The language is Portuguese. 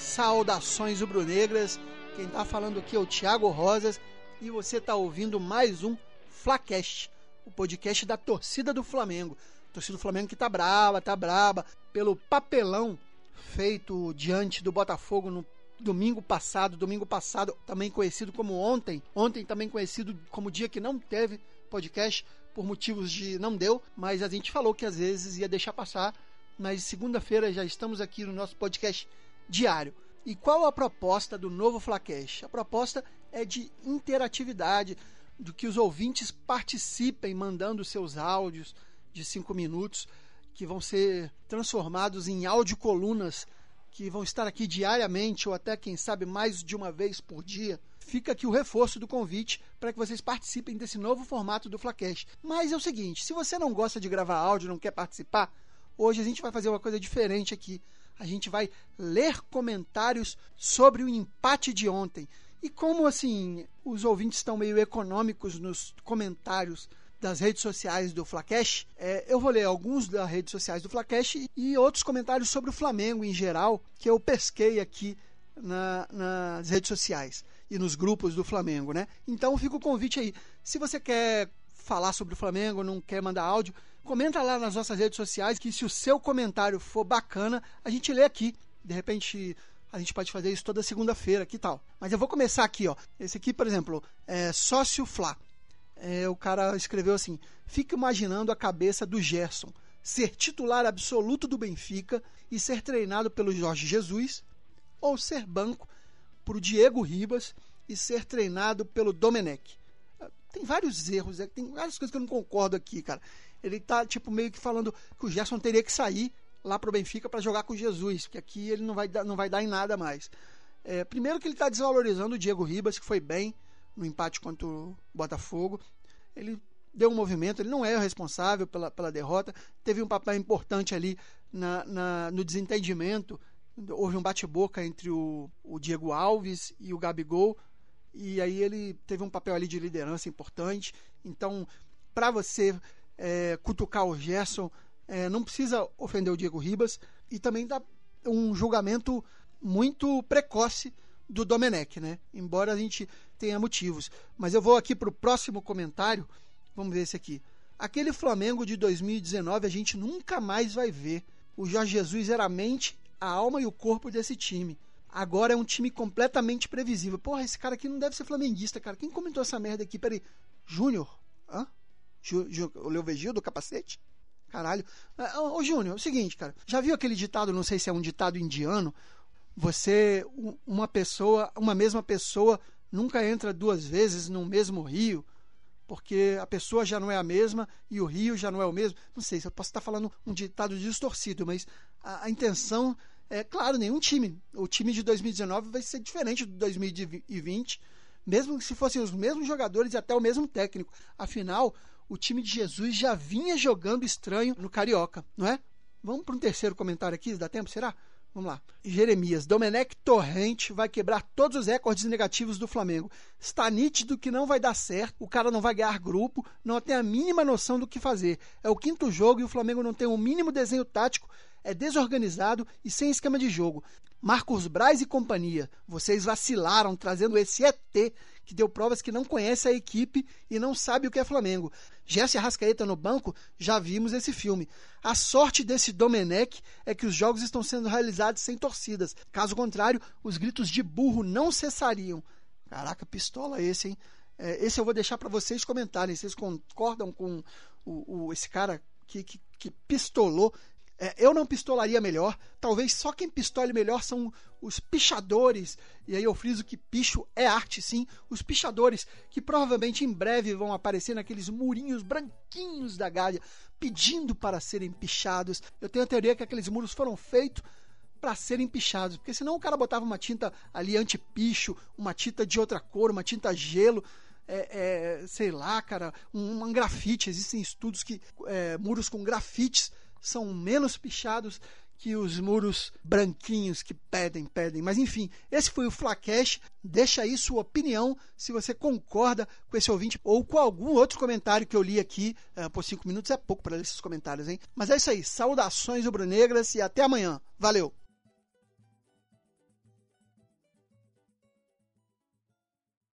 Saudações rubro-negras. Quem está falando aqui é o Thiago Rosas e você está ouvindo mais um Flacast, o podcast da torcida do Flamengo. Torcida do Flamengo que tá brava, tá braba pelo papelão feito diante do Botafogo no domingo passado, domingo passado também conhecido como ontem, ontem também conhecido como dia que não teve podcast por motivos de não deu, mas a gente falou que às vezes ia deixar passar, mas segunda-feira já estamos aqui no nosso podcast diário. E qual a proposta do novo Flacash? A proposta é de interatividade, do que os ouvintes participem mandando seus áudios de cinco minutos, que vão ser transformados em áudio colunas que vão estar aqui diariamente ou até quem sabe mais de uma vez por dia. Fica aqui o reforço do convite para que vocês participem desse novo formato do Flacash. Mas é o seguinte, se você não gosta de gravar áudio, não quer participar, hoje a gente vai fazer uma coisa diferente aqui a gente vai ler comentários sobre o empate de ontem. E como assim os ouvintes estão meio econômicos nos comentários das redes sociais do Flacash, é, eu vou ler alguns das redes sociais do Flacash e outros comentários sobre o Flamengo em geral que eu pesquei aqui na, nas redes sociais e nos grupos do Flamengo, né? Então fica o convite aí. Se você quer falar sobre o Flamengo, não quer mandar áudio, comenta lá nas nossas redes sociais que se o seu comentário for bacana, a gente lê aqui. De repente a gente pode fazer isso toda segunda-feira, que tal? Mas eu vou começar aqui, ó. Esse aqui, por exemplo, é Sócio Flá. É, o cara escreveu assim: Fica imaginando a cabeça do Gerson ser titular absoluto do Benfica e ser treinado pelo Jorge Jesus, ou ser banco para o Diego Ribas e ser treinado pelo Domenech. Tem vários erros, é, tem várias coisas que eu não concordo aqui, cara ele tá tipo meio que falando que o Gerson teria que sair lá pro Benfica para jogar com Jesus, que aqui ele não vai dar, não vai dar em nada mais. É, primeiro que ele está desvalorizando o Diego Ribas, que foi bem no empate contra o Botafogo. Ele deu um movimento, ele não é o responsável pela, pela derrota, teve um papel importante ali na, na no desentendimento. Houve um bate-boca entre o, o Diego Alves e o Gabigol, e aí ele teve um papel ali de liderança importante. Então, para você é, cutucar o Gerson, é, não precisa ofender o Diego Ribas e também dá um julgamento muito precoce do Domenech, né? Embora a gente tenha motivos. Mas eu vou aqui para o próximo comentário. Vamos ver esse aqui. Aquele Flamengo de 2019 a gente nunca mais vai ver. O Jorge Jesus era a mente, a alma e o corpo desse time. Agora é um time completamente previsível. Porra, esse cara aqui não deve ser flamenguista, cara. Quem comentou essa merda aqui? Peraí. Júnior? Hã? o Leovegil do capacete? Caralho. Ah, ô, Júnior, é o seguinte, cara. Já viu aquele ditado, não sei se é um ditado indiano? Você, uma pessoa, uma mesma pessoa nunca entra duas vezes no mesmo rio, porque a pessoa já não é a mesma e o rio já não é o mesmo. Não sei, eu posso estar falando um ditado distorcido, mas a, a intenção é, claro, nenhum time. O time de 2019 vai ser diferente do 2020, mesmo que se fossem os mesmos jogadores e até o mesmo técnico. Afinal, o time de Jesus já vinha jogando estranho no Carioca, não é? Vamos para um terceiro comentário aqui, dá tempo, será? Vamos lá. Jeremias, Domenech Torrente vai quebrar todos os recordes negativos do Flamengo. Está nítido que não vai dar certo, o cara não vai ganhar grupo, não tem a mínima noção do que fazer. É o quinto jogo e o Flamengo não tem o um mínimo desenho tático, é desorganizado e sem esquema de jogo. Marcos Braz e companhia, vocês vacilaram trazendo esse ET que deu provas que não conhece a equipe e não sabe o que é Flamengo. Jesse Arrascaeta no banco, já vimos esse filme. A sorte desse Domenech é que os jogos estão sendo realizados sem torcidas. Caso contrário, os gritos de burro não cessariam. Caraca, pistola esse, hein? É, esse eu vou deixar para vocês comentarem. Vocês concordam com o, o esse cara que, que, que pistolou é, eu não pistolaria melhor. Talvez só quem pistole melhor são os pichadores. E aí eu friso que picho é arte, sim. Os pichadores, que provavelmente em breve vão aparecer naqueles murinhos branquinhos da Gália, pedindo para serem pichados. Eu tenho a teoria que aqueles muros foram feitos para serem pichados, porque senão o cara botava uma tinta ali anti-picho, uma tinta de outra cor, uma tinta gelo. É, é, sei lá, cara, um, um grafite. Existem estudos que é, muros com grafites são menos pichados que os muros branquinhos que pedem, pedem. Mas enfim, esse foi o Flacash. Deixa aí sua opinião se você concorda com esse ouvinte ou com algum outro comentário que eu li aqui uh, por cinco minutos. É pouco para ler esses comentários, hein? Mas é isso aí. Saudações rubro-negras e até amanhã. Valeu!